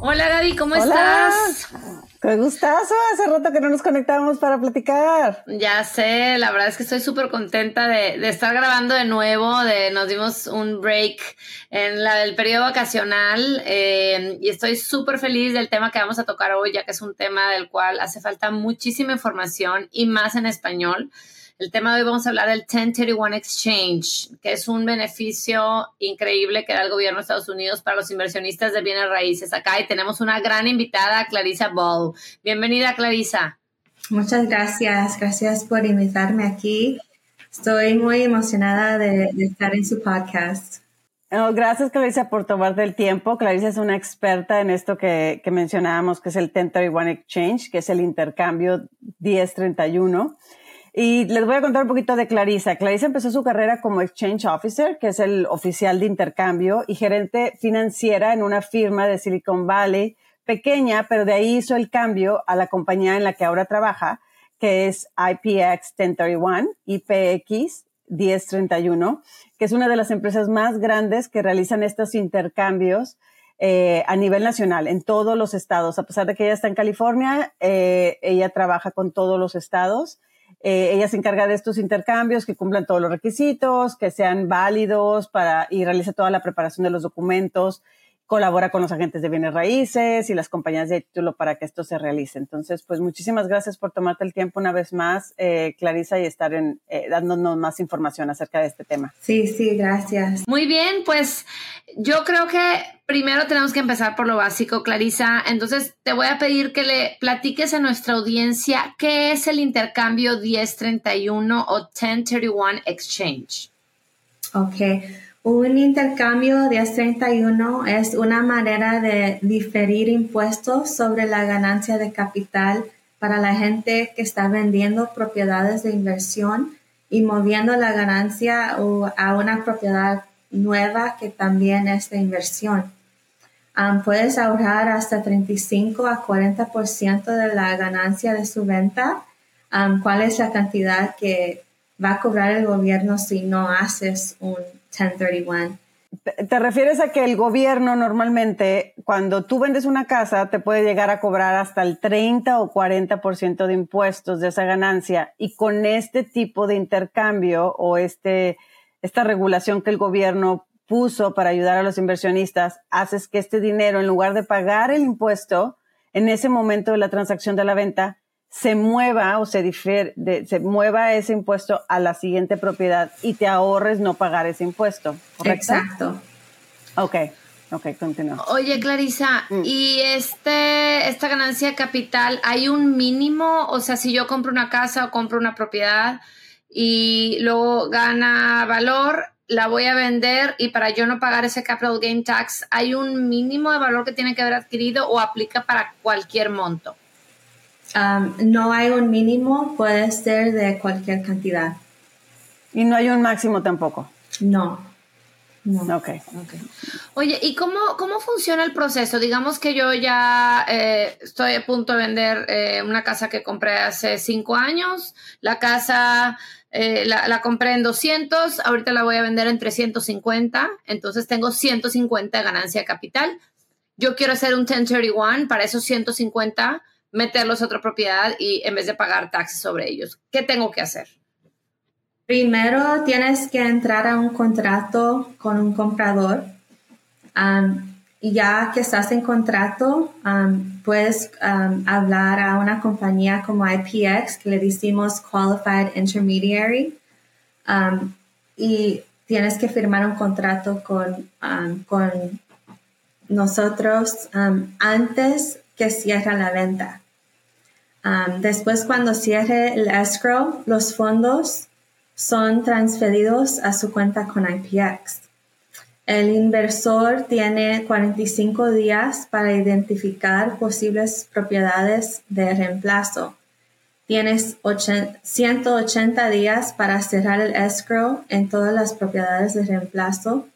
Hola Gaby, ¿cómo Hola. estás? Qué gustazo, hace rato que no nos conectábamos para platicar. Ya sé, la verdad es que estoy súper contenta de, de estar grabando de nuevo, de nos dimos un break en la del periodo vacacional eh, y estoy súper feliz del tema que vamos a tocar hoy, ya que es un tema del cual hace falta muchísima información y más en español. El tema de hoy vamos a hablar del 1031 Exchange, que es un beneficio increíble que da el gobierno de Estados Unidos para los inversionistas de bienes raíces. Acá y tenemos una gran invitada, Clarisa Ball. Bienvenida, Clarisa. Muchas gracias, gracias por invitarme aquí. Estoy muy emocionada de, de estar en su podcast. Oh, gracias, Clarisa, por tomarte el tiempo. Clarisa es una experta en esto que, que mencionábamos, que es el 1031 Exchange, que es el intercambio 1031. Y les voy a contar un poquito de Clarisa. Clarisa empezó su carrera como Exchange Officer, que es el oficial de intercambio y gerente financiera en una firma de Silicon Valley, pequeña, pero de ahí hizo el cambio a la compañía en la que ahora trabaja, que es IPX 1031, IPX 1031, que es una de las empresas más grandes que realizan estos intercambios eh, a nivel nacional, en todos los estados. A pesar de que ella está en California, eh, ella trabaja con todos los estados. Eh, ella se encarga de estos intercambios, que cumplan todos los requisitos, que sean válidos para, y realiza toda la preparación de los documentos, colabora con los agentes de bienes raíces y las compañías de título para que esto se realice. Entonces, pues muchísimas gracias por tomarte el tiempo una vez más, eh, Clarisa, y estar en, eh, dándonos más información acerca de este tema. Sí, sí, gracias. Muy bien, pues yo creo que primero tenemos que empezar por lo básico, Clarisa. Entonces, te voy a pedir que le platiques a nuestra audiencia qué es el intercambio 1031 o 1031 Exchange. Ok. Un intercambio 1031 es una manera de diferir impuestos sobre la ganancia de capital para la gente que está vendiendo propiedades de inversión y moviendo la ganancia a una propiedad nueva que también es de inversión. Puedes ahorrar hasta 35 a 40% de la ganancia de su venta. ¿Cuál es la cantidad que va a cobrar el gobierno si no haces un 1031? ¿Te refieres a que el gobierno normalmente, cuando tú vendes una casa, te puede llegar a cobrar hasta el 30 o 40% de impuestos de esa ganancia? Y con este tipo de intercambio o este, esta regulación que el gobierno puso para ayudar a los inversionistas, haces que este dinero, en lugar de pagar el impuesto en ese momento de la transacción de la venta, se mueva o se, difiere, de, se mueva ese impuesto a la siguiente propiedad y te ahorres no pagar ese impuesto. ¿correcto? Exacto. Ok, ok, continúa. Oye, Clarisa, Mm. ¿y este, esta ganancia de capital, hay un mínimo? O sea, si yo compro una casa o compro una propiedad y luego gana valor, la voy a vender y para yo no pagar ese capital gain tax, ¿hay un mínimo de valor que tiene que haber adquirido o aplica para cualquier monto? Um, no hay un mínimo, puede ser de cualquier cantidad. Y no hay un máximo tampoco. No. No. Ok. Oye, ¿y cómo, cómo funciona el proceso? Digamos que yo ya eh, estoy a punto de vender eh, una casa que compré hace cinco años. La casa eh, la, la, compré en 200, ahorita la voy a vender en 350, entonces tengo 150 de ganancia de capital. Yo quiero hacer un 1031 para esos 150, meterlos a otra propiedad y en vez de pagar taxes sobre ellos. ¿Qué tengo que hacer? Primero tienes que entrar a un contrato con un comprador. Y ya que estás en contrato, puedes hablar a una compañía como IPX, que le decimos Qualified Intermediary, y tienes que firmar un contrato con, con nosotros antes que cierre la venta. después, cuando cierre el escrow, los fondos son transferidos a su cuenta con IPX. El inversor tiene 45 días para identificar posibles propiedades de reemplazo. Tienes 180 días para cerrar el escrow en todas las propiedades de reemplazo.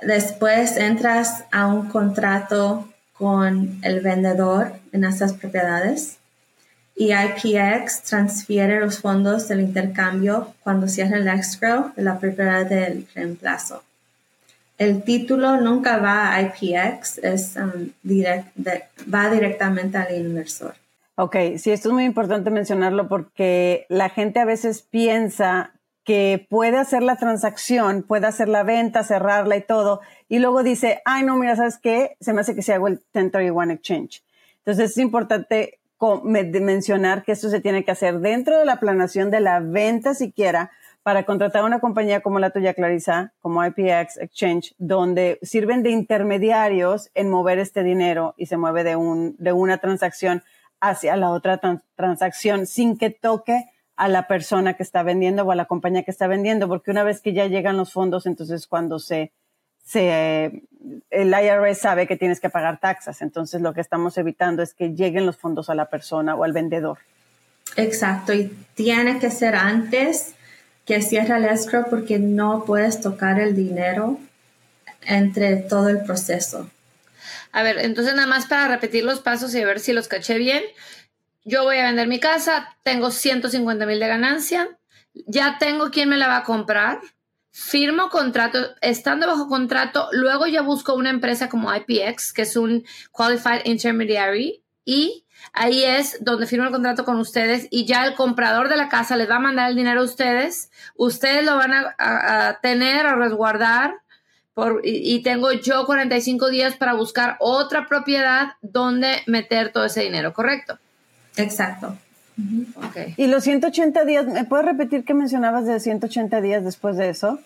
Después entras a un contrato con el vendedor en esas propiedades y IPX transfiere los fondos del intercambio cuando cierra el escrow de la propiedad del reemplazo. El título nunca va a IPX, es, um, va directamente al inversor. Ok, sí, esto es muy importante mencionarlo porque la gente a veces piensa que puede hacer la transacción, puede hacer la venta, cerrarla y todo, y luego dice, ay, no, mira, ¿sabes qué? Se me hace que se haga el 1031 exchange. Entonces es importante mencionar que esto se tiene que hacer dentro de la planeación de la venta siquiera para contratar una compañía como la tuya, Clarisa, como IPX Exchange, donde sirven de intermediarios en mover este dinero y se mueve de, un, de una transacción hacia la otra transacción sin que toque a la persona que está vendiendo o a la compañía que está vendiendo, porque una vez que ya llegan los fondos, entonces cuando se se, el IRS sabe que tienes que pagar taxas, entonces lo que estamos evitando es que lleguen los fondos a la persona o al vendedor. Exacto, y tiene que ser antes que cierre el escrow porque no puedes tocar el dinero entre todo el proceso. A ver, entonces nada más para repetir los pasos y ver si los caché bien. Yo voy a vender mi casa, tengo 150 mil de ganancia, ya tengo quien me la va a comprar, firmo contrato, estando bajo contrato, luego ya busco una empresa como IPX, que es un Qualified Intermediary, y ahí es donde firmo el contrato con ustedes y ya el comprador de la casa les va a mandar el dinero a ustedes, ustedes lo van a, tener, a resguardar, y, tengo yo 45 días para buscar otra propiedad donde meter todo ese dinero, ¿correcto? Exacto. Y los 180 días, ¿me puedes repetir qué mencionabas de 180 días después de eso?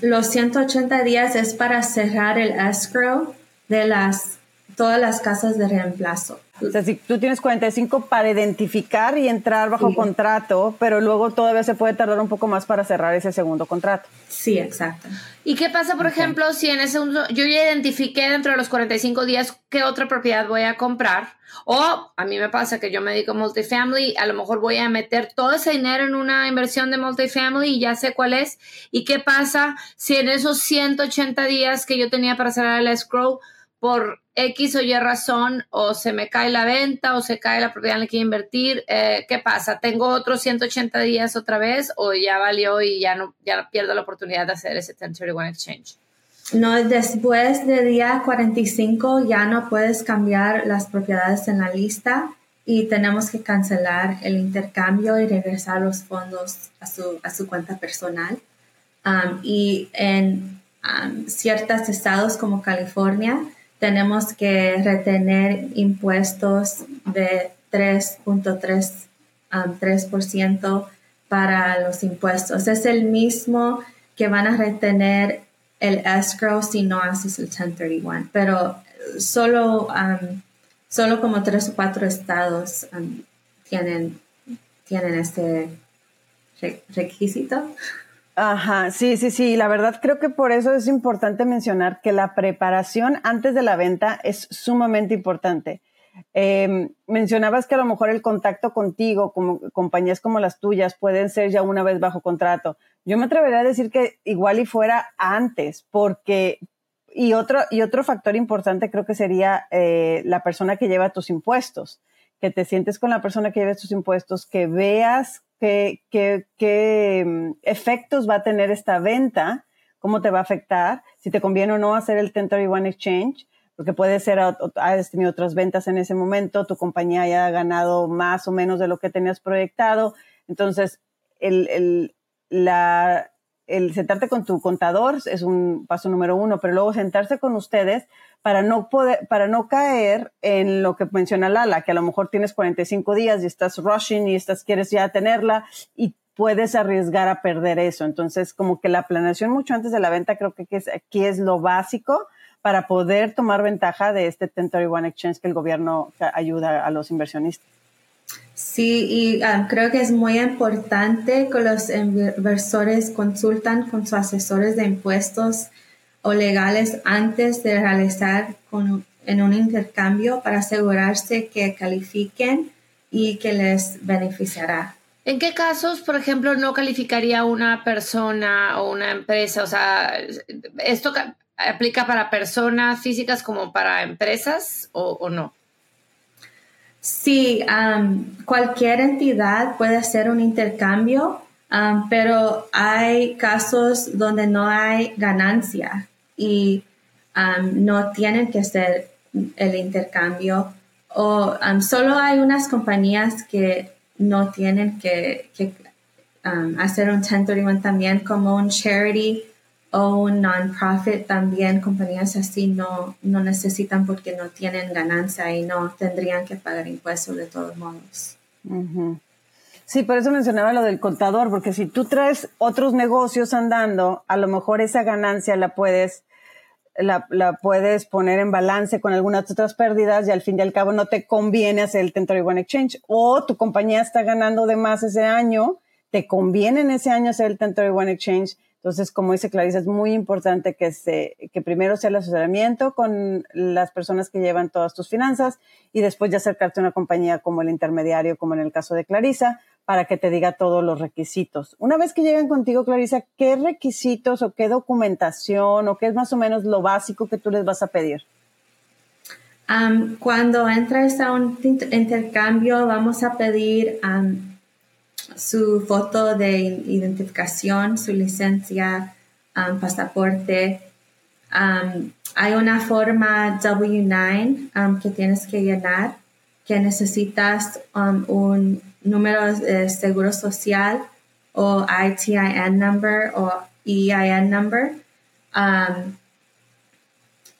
los 180 días es para cerrar el escrow de las todas las casas de reemplazo. O sea, si tú tienes 45 para identificar y entrar bajo contrato, pero luego todavía se puede tardar un poco más para cerrar ese segundo contrato. Sí, exacto. ¿Y qué pasa, por ejemplo, si en ese segundo, yo ya identifiqué dentro de los 45 días qué otra propiedad voy a comprar? O a mí me pasa que yo me dedico a multifamily, a lo mejor voy a meter todo ese dinero en una inversión de multifamily y ya sé cuál es. ¿Y qué pasa si en esos 180 días que yo tenía para cerrar el escrow, por X o Y razón o se me cae la venta o se cae la propiedad en la que invertir, eh, ¿qué pasa? ¿Tengo otros 180 días otra vez o ya valió y ya no ya pierdo la oportunidad de hacer ese 1031 exchange? No, después de día 45 ya no puedes cambiar las propiedades en la lista y tenemos que cancelar el intercambio y regresar los fondos a su, a su cuenta personal. Um, y en um, ciertos estados como California, tenemos que retener impuestos de 3.3% um, para los impuestos. Es el mismo que van a retener el escrow si no haces el 1031, pero solo, um, solo como tres o cuatro estados um, tienen, tienen este requisito. Ajá, sí, sí, sí. La verdad creo que por eso es importante mencionar que la preparación antes de la venta es sumamente importante. Em, mencionabas que a lo mejor el contacto contigo, como compañías como las tuyas, pueden ser ya una vez bajo contrato. Yo me atrevería a decir que igual y fuera antes, porque y otro y otro factor importante creo que sería eh, la persona que lleva tus impuestos, que te sientes con la persona que lleva tus impuestos, que veas qué, qué, qué mm, efectos va a tener esta venta, cómo te va a afectar, si te conviene o no hacer el 1031 exchange, porque puede ser, has tenido otras ventas en ese momento, tu compañía haya ganado más o menos de lo que tenías proyectado. Entonces, el, el, la, el sentarte con tu contador es un paso número uno, pero luego sentarse con ustedes para no poder, para no caer en lo que menciona Lala, que a lo mejor tienes 45 días y estás rushing y estás, quieres ya tenerla y puedes arriesgar a perder eso. Entonces, como que la planeación mucho antes de la venta creo que aquí es lo básico para poder tomar ventaja de este 1031 exchange que el gobierno ayuda a los inversionistas. Sí, y um, creo que es muy importante que los inversores consultan con sus asesores de impuestos o legales antes de realizar en un intercambio para asegurarse que califiquen y que les beneficiará. ¿En qué casos, por ejemplo, no calificaría una persona o una empresa? O sea, ¿esto aplica para personas físicas como para empresas o, no? Sí, cualquier entidad puede hacer un intercambio, pero hay casos donde no hay ganancia y no tienen que hacer el intercambio. O solo hay unas compañías que no tienen que, um, hacer un 1031 también como un charity o non-profit también compañías así no, no necesitan porque no tienen ganancia y no tendrían que pagar impuestos de todos modos. Sí, por eso mencionaba lo del contador, porque si tú traes otros negocios andando, a lo mejor esa ganancia la puedes la, la, puedes poner en balance con algunas otras pérdidas y al fin y al cabo no te conviene hacer el 1031 exchange o tu compañía está ganando de más ese año, te conviene en ese año hacer el 1031 exchange. Entonces, como dice Clarissa, es muy importante que, se, que primero sea el asesoramiento con las personas que llevan todas tus finanzas y después ya acercarte a una compañía como el intermediario, como en el caso de Clarissa, para que te diga todos los requisitos. Una vez que llegan contigo, Clarisa, ¿qué requisitos o qué documentación o qué es más o menos lo básico que tú les vas a pedir? cuando entras a un intercambio, vamos a pedir su foto de identificación, su licencia, pasaporte. hay una forma W9 que tienes que llenar, que necesitas un número de seguro social o ITIN number o EIN number. Um,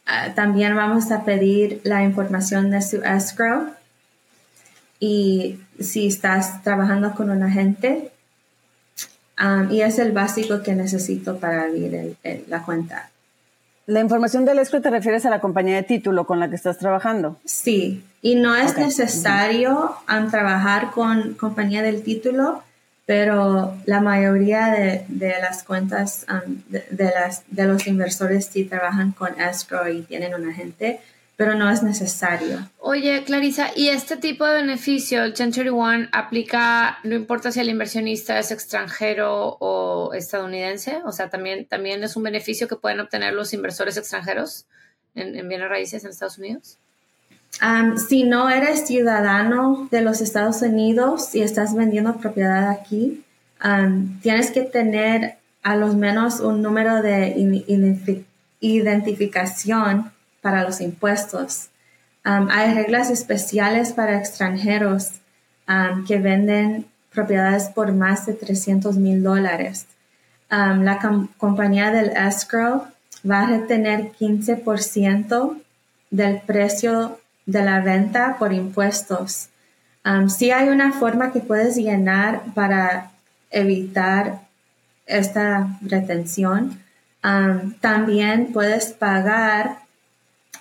ah, también vamos a pedir la información de su escrow y si estás trabajando con un agente. Um, y es el básico que necesito para abrir la cuenta. La información del escrow te refieres a la compañía de título con la que estás trabajando. Sí, y no es necesario um, trabajar con compañía del título, pero la mayoría de, las cuentas um, de, las, de los inversores sí trabajan con escrow y tienen un agente pero no es necesario. Oye, Clarisa, ¿y este tipo de beneficio, el 1031, aplica, no importa si el inversionista es extranjero o estadounidense? O sea, también, también es un beneficio que pueden obtener los inversores extranjeros en, bienes raíces en Estados Unidos. si no eres ciudadano de los Estados Unidos y estás vendiendo propiedad aquí, tienes que tener a lo menos un número de identificación para los impuestos. Um, hay reglas especiales para extranjeros um, que venden propiedades por más de 300 mil dólares. Um, la compañía del escrow va a retener 15% del precio de la venta por impuestos. si hay una forma que puedes llenar para evitar esta retención, también puedes pagar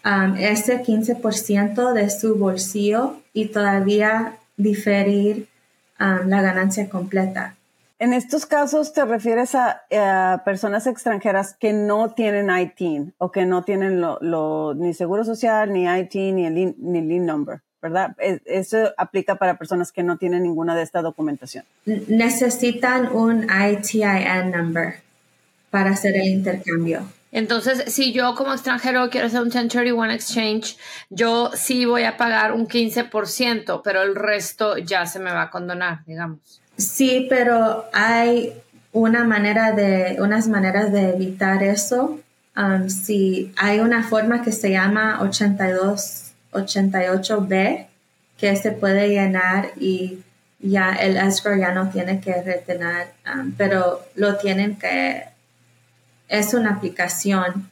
Um, ese 15% de su bolsillo y todavía diferir um, la ganancia completa. En estos casos te refieres a, personas extranjeras que no tienen ITIN o que no tienen lo, ni seguro social, ni ITIN, ni el ni LIN number, ¿verdad? Eso aplica para personas que no tienen ninguna de esta documentación. Necesitan un ITIN number para hacer el intercambio. Entonces, si yo como extranjero quiero hacer un 1031 exchange, yo sí voy a pagar un 15%, pero el resto ya se me va a condonar, digamos. Sí, pero hay una manera de, unas maneras de evitar eso. Um, si hay una forma que se llama 82, 88B, que se puede llenar y ya el escrow ya no tiene que retener, um, pero lo tienen que es una aplicación.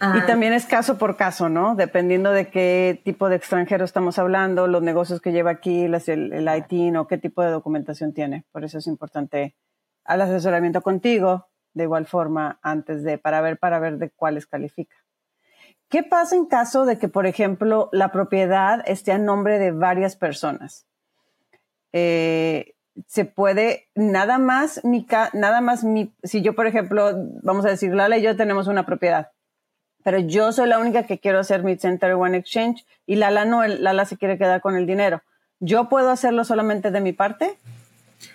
y ah, también es caso por caso, ¿no? Dependiendo de qué tipo de extranjero estamos hablando, los negocios que lleva aquí, el, el IT o qué tipo de documentación tiene. Por eso es importante al asesoramiento contigo, de igual forma, antes de, para ver, para ver de cuáles califica. ¿Qué pasa en caso de que, por ejemplo, la propiedad esté a nombre de varias personas? eh, se puede, nada más mi, nada más mi, si yo, por ejemplo, vamos a decir, Lala y yo tenemos una propiedad, pero yo soy la única que quiero hacer mi Center One Exchange y Lala no, Lala se quiere quedar con el dinero. ¿Yo puedo hacerlo solamente de mi parte?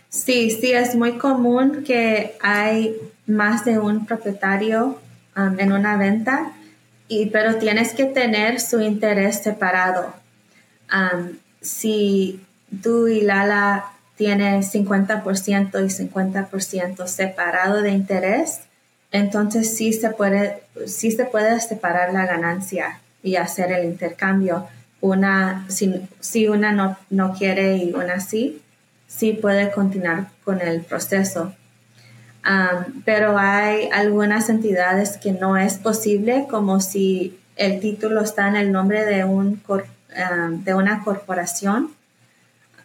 Sí, sí, es muy común que hay más de un propietario um, en una venta, y, pero tienes que tener su interés separado. Um, si tú y Lala tienen 50% y 50% separado de interés, entonces sí se puede, sí se puede separar la ganancia y hacer el intercambio. Una, si, si una no, no quiere y una sí, sí puede continuar con el proceso. pero hay algunas entidades que no es posible, como si el título está en el nombre de, un, de una corporación,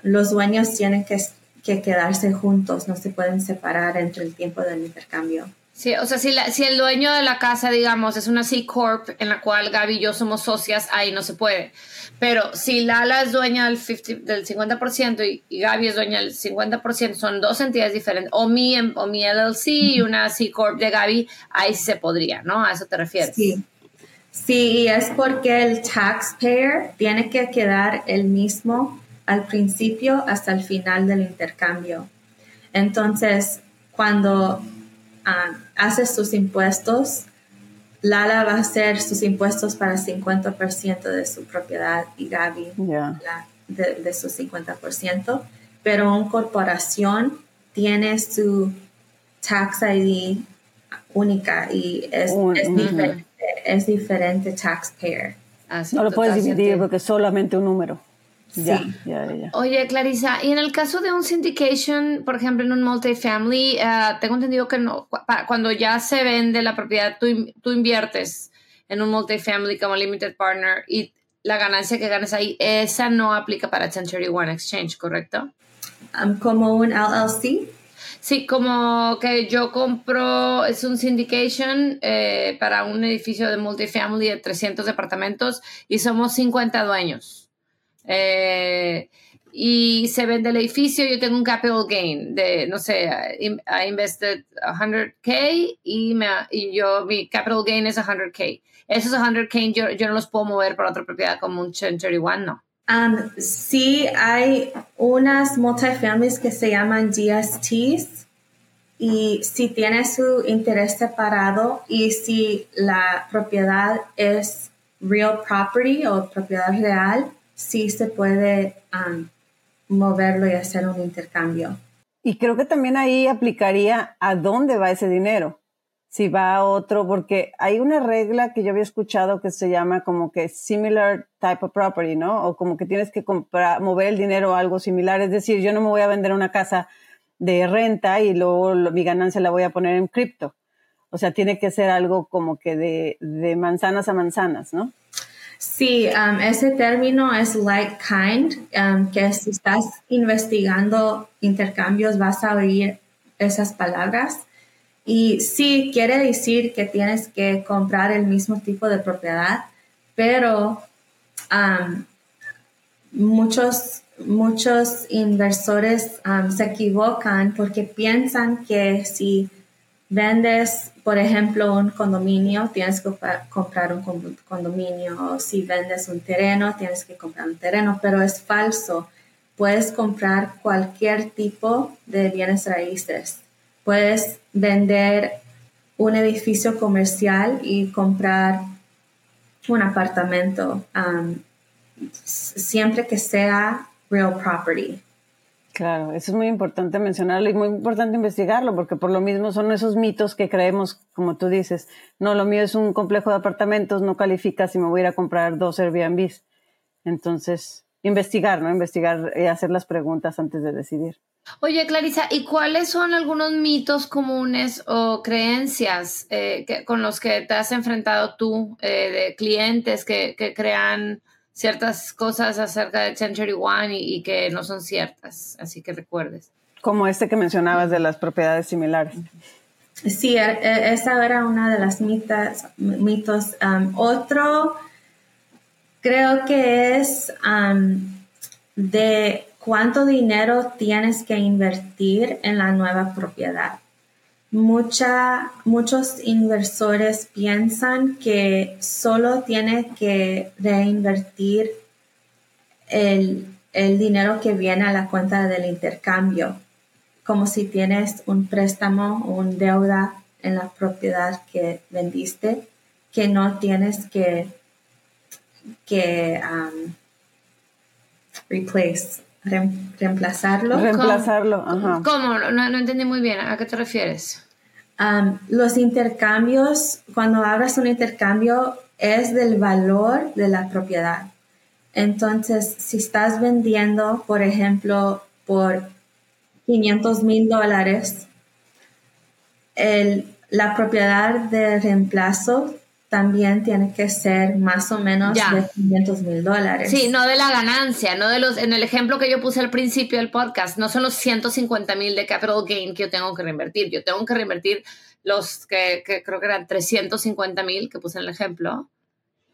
los dueños tienen que, que, quedarse juntos, no se pueden separar entre el tiempo del intercambio. Sí, o sea, si, si el dueño de la casa, digamos, es una C Corp en la cual Gaby y yo somos socias, ahí no se puede. Pero si Lala es dueña del, 50, del 50% y, y, Gaby es dueña del 50%, son dos entidades diferentes. O mi, o mi LLC y una C Corp de Gaby, ahí se podría, ¿no? ¿A eso te refieres? Sí. Sí, es porque el taxpayer tiene que quedar el mismo al principio hasta el final del intercambio. Entonces, cuando uh, haces sus impuestos, Lala va a hacer sus impuestos para 50% de su propiedad y Gaby de, su 50%, pero una corporación tiene su tax ID única y es, diferente, es diferente taxpayer. no lo puedes dividir porque es solamente un número. Ya, Oye, Clarisa, y en el caso de un syndication, por ejemplo, en un multifamily, uh, tengo entendido que no, cuando ya se vende la propiedad, tú, tú inviertes en un multifamily como limited partner y la ganancia que ganas ahí, esa no aplica para 1031 Exchange, ¿correcto? Um, como un LLC. Sí, como que yo compro, es un syndication eh, para un edificio de multifamily de 300 departamentos y somos 50 dueños. Eh, y se vende el edificio, yo tengo un capital gain de, no sé, I invested 100K y, me, y yo, mi capital gain es 100K. Esos 100K yo, yo no los puedo mover para otra propiedad como un 1031, ¿no? Um, sí, hay unas multifamilies que se llaman GSTs y si tiene su interés separado y si la propiedad es real property o propiedad real, sí se puede um, moverlo y hacer un intercambio. Y creo que también ahí aplicaría a dónde va ese dinero. Si va a otro, porque hay una regla que yo había escuchado que se llama como que similar type of property, ¿no? O como que tienes que comprar, mover el dinero a algo similar. Es decir, yo no me voy a vender una casa de renta y luego mi ganancia la voy a poner en cripto. O sea, tiene que ser algo como que de, de manzanas a manzanas, ¿no? Sí, um, ese término es like kind, um, que si estás investigando intercambios vas a oír esas palabras. Y sí, quiere decir que tienes que comprar el mismo tipo de propiedad, pero um, muchos, muchos inversores se equivocan porque piensan que si vendes, por ejemplo, un condominio, tienes que comprar un condominio, o si vendes un terreno, tienes que comprar un terreno, pero es falso. Puedes comprar cualquier tipo de bienes raíces. Puedes vender un edificio comercial y comprar un apartamento, um, siempre que sea real property. Claro, eso es muy importante mencionarlo y muy importante investigarlo, porque por lo mismo son esos mitos que creemos, como tú dices, no, lo mío es un complejo de apartamentos, no califica si me voy a ir a comprar dos Airbnbs. Entonces, investigar, ¿no? Investigar y hacer las preguntas antes de decidir. Oye, Clarisa, ¿y cuáles son algunos mitos comunes o creencias eh, con los que te has enfrentado tú eh, de clientes que crean ciertas cosas acerca de Century One y, que no son ciertas, así que recuerdes. Como este que mencionabas de las propiedades similares. Sí, e, e, esa era una de las mitas, mitos. Um, otro creo que es um, de cuánto dinero tienes que invertir en la nueva propiedad. Mucha, muchos inversores piensan que solo tiene que reinvertir el, el dinero que viene a la cuenta del intercambio, como si tienes un préstamo o un deuda en la propiedad que vendiste, que no tienes que, que um, replace, reemplazarlo. Reemplazarlo, ajá. ¿Cómo? No, no entendí muy bien. ¿A qué te refieres? Um, los intercambios, cuando abras un intercambio, es del valor de la propiedad. Entonces, si estás vendiendo, por ejemplo, por 500 mil dólares, la propiedad de reemplazo también tiene que ser más o menos de 500 mil dólares. Sí, no de la ganancia, no de los, en el ejemplo que yo puse al principio del podcast, no son los 150 mil de capital gain que yo tengo que reinvertir, yo tengo que reinvertir los que, creo que eran 350 mil que puse en el ejemplo,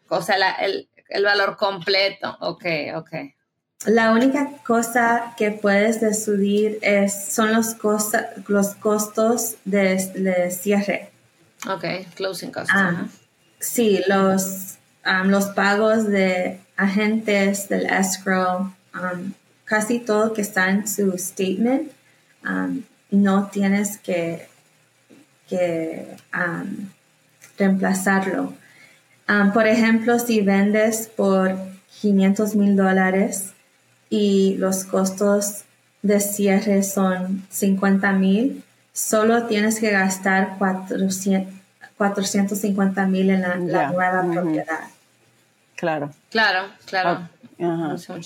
o sea, el, el valor completo, ok, ok. La única cosa que puedes decidir es, son los, los costos de, cierre. Ok, closing costs. Ah, sí, los, um, los pagos de agentes del escrow, um, casi todo que está en su statement, um, no tienes que, que reemplazarlo. por ejemplo, si vendes por 500 mil dólares, y los costos de cierre son 50 mil, solo tienes que gastar 450 mil en la, nueva propiedad. Claro. Claro, claro.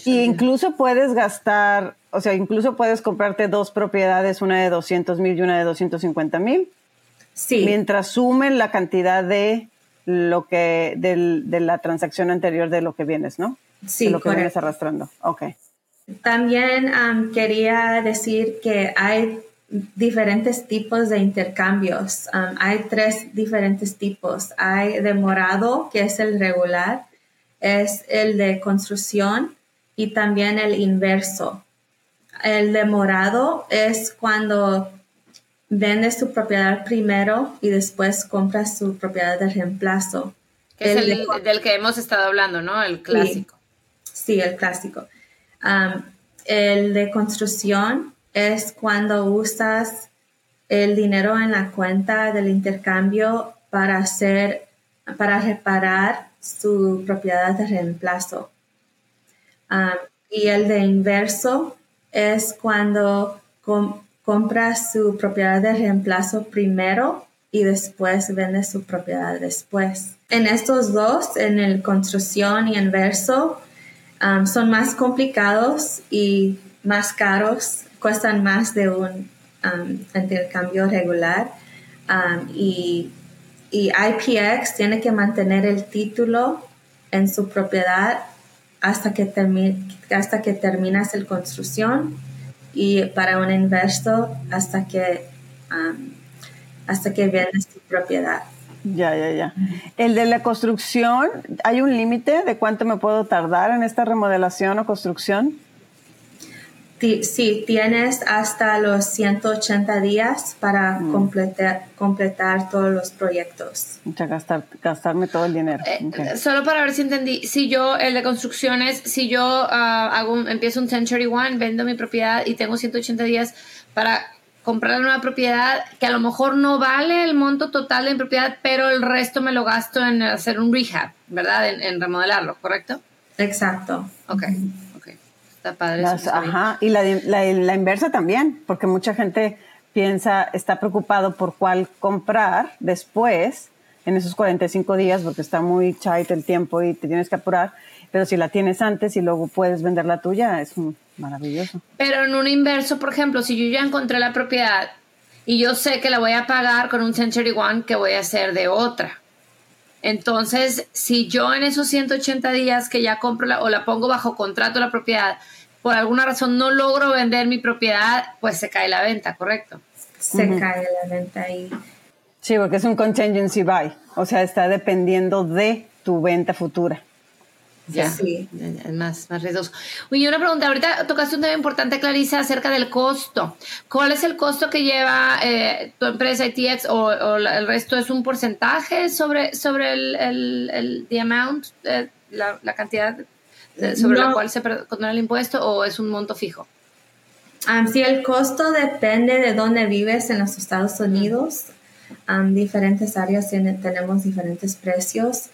y incluso puedes gastar, o sea, incluso puedes comprarte dos propiedades, una de 200 mil y una de 250 mil. Sí. Mientras sumen la cantidad de lo que, de la transacción anterior de lo que vienes, ¿no? Sí, de lo que vienes arrastrando. Ok. También quería decir que hay diferentes tipos de intercambios. hay tres diferentes tipos. Hay de morado, que es el regular, es el de construcción y también el inverso. El de morado es cuando vendes tu propiedad primero y después compras su propiedad de reemplazo. es el, del que hemos estado hablando, ¿no? El clásico. sí el clásico el de construcción es cuando usas el dinero en la cuenta del intercambio para hacer, para reparar su propiedad de reemplazo. y el de inverso es cuando compras su propiedad de reemplazo primero y después vendes su propiedad después. En estos dos, en el construcción y inverso, Um, son más complicados y más caros, cuestan más de un um, intercambio regular. Um, y, y, IPX tiene que mantener el título en su propiedad hasta que, hasta que terminas la construcción y para un inverso hasta que, hasta que vendes tu propiedad. Ya, ya, ya. El de la construcción, ¿hay un límite de cuánto me puedo tardar en esta remodelación o construcción? Sí, tienes hasta los 180 días para mm. completar, completar todos los proyectos. O gastar, gastarme todo el dinero. Eh, solo para ver si entendí, si yo, el de construcciones, si yo ah, hago empiezo un Century One, vendo mi propiedad y tengo 180 días para comprar una propiedad que a lo mejor no vale el monto total de mi propiedad, pero el resto me lo gasto en hacer un rehab, ¿verdad? En, remodelarlo, ¿correcto? Exacto. Ok, ok. Está padre. ajá, y la, la, inversa también, porque mucha gente piensa, está preocupado por cuál comprar después, en esos 45 días, porque está muy tight el tiempo y te tienes que apurar, pero si la tienes antes y luego puedes vender la tuya, es maravilloso. Pero en un inverso, por ejemplo, si yo ya encontré la propiedad y yo sé que la voy a pagar con un Century One que voy a hacer de otra. Entonces, si yo en esos 180 días que ya compro la, o la pongo bajo contrato la propiedad, por alguna razón no logro vender mi propiedad, pues se cae la venta, ¿correcto? Se cae la venta ahí. Sí, porque es un contingency buy, o sea, está dependiendo de tu venta futura. Ya, Sí. es más, más riesgoso. Oye, una pregunta, ahorita tocaste un tema importante, Clarisa, acerca del costo. ¿Cuál es el costo que lleva eh, tu empresa ITX o, el resto es un porcentaje sobre, sobre el, el, el the amount, eh, la, la cantidad eh, sobre la cual se condena el impuesto o es un monto fijo? Um, sí, el costo depende de dónde vives en los Estados Unidos. Um, diferentes áreas tienen- tenemos diferentes precios,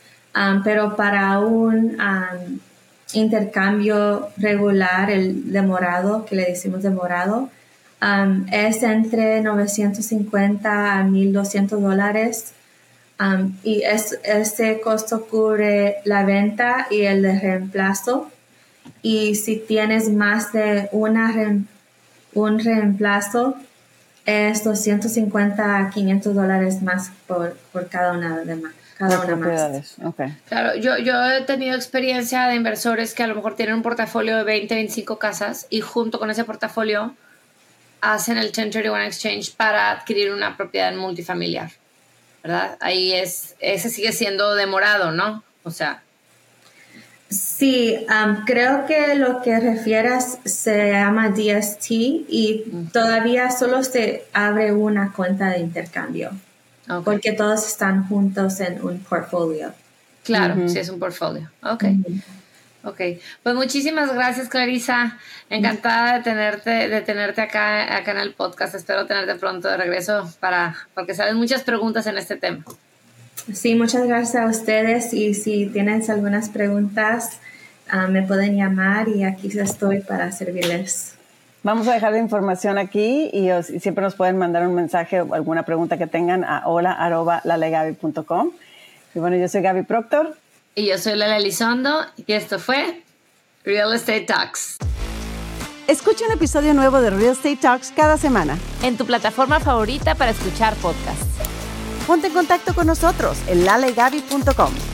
Pero para un intercambio regular, el de morado, que le decimos de morado, um, es entre 950 a 1200 dólares. Y es, costo cubre la venta y el de reemplazo. Y si tienes más de una un reemplazo, es 250 a 500 dólares más por, por cada una de más. Cada Por una más. propiedades. Ok. Claro, yo, yo he tenido experiencia de inversores que a lo mejor tienen un portafolio de 20, 25 casas y junto con ese portafolio hacen el 1031 exchange para adquirir una propiedad multifamiliar, ¿verdad? Ahí es, ese sigue siendo demorado, ¿no? O sea, Sí, um, creo que lo que refieras se llama DST y todavía solo se abre una cuenta de intercambio porque todos están juntos en un portfolio. claro, sí es un portfolio. Ok. Ok, pues muchísimas gracias Clarisa, encantada de tenerte, de tenerte acá, acá en el podcast, espero tenerte pronto de regreso para, porque sabes muchas preguntas en este tema. Sí, muchas gracias a ustedes y si tienes algunas preguntas ah, me pueden llamar y aquí estoy para servirles. Vamos a dejar la información aquí y, os- y siempre nos pueden mandar un mensaje o alguna pregunta que tengan a hola.lalegaby.com. Y bueno, yo soy Gaby Proctor. Y yo soy Lela Elizondo y esto fue Real Estate Talks. Escucha un episodio nuevo de Real Estate Talks cada semana. En tu plataforma favorita para escuchar podcasts. Ponte en contacto con nosotros en lalegaby.com.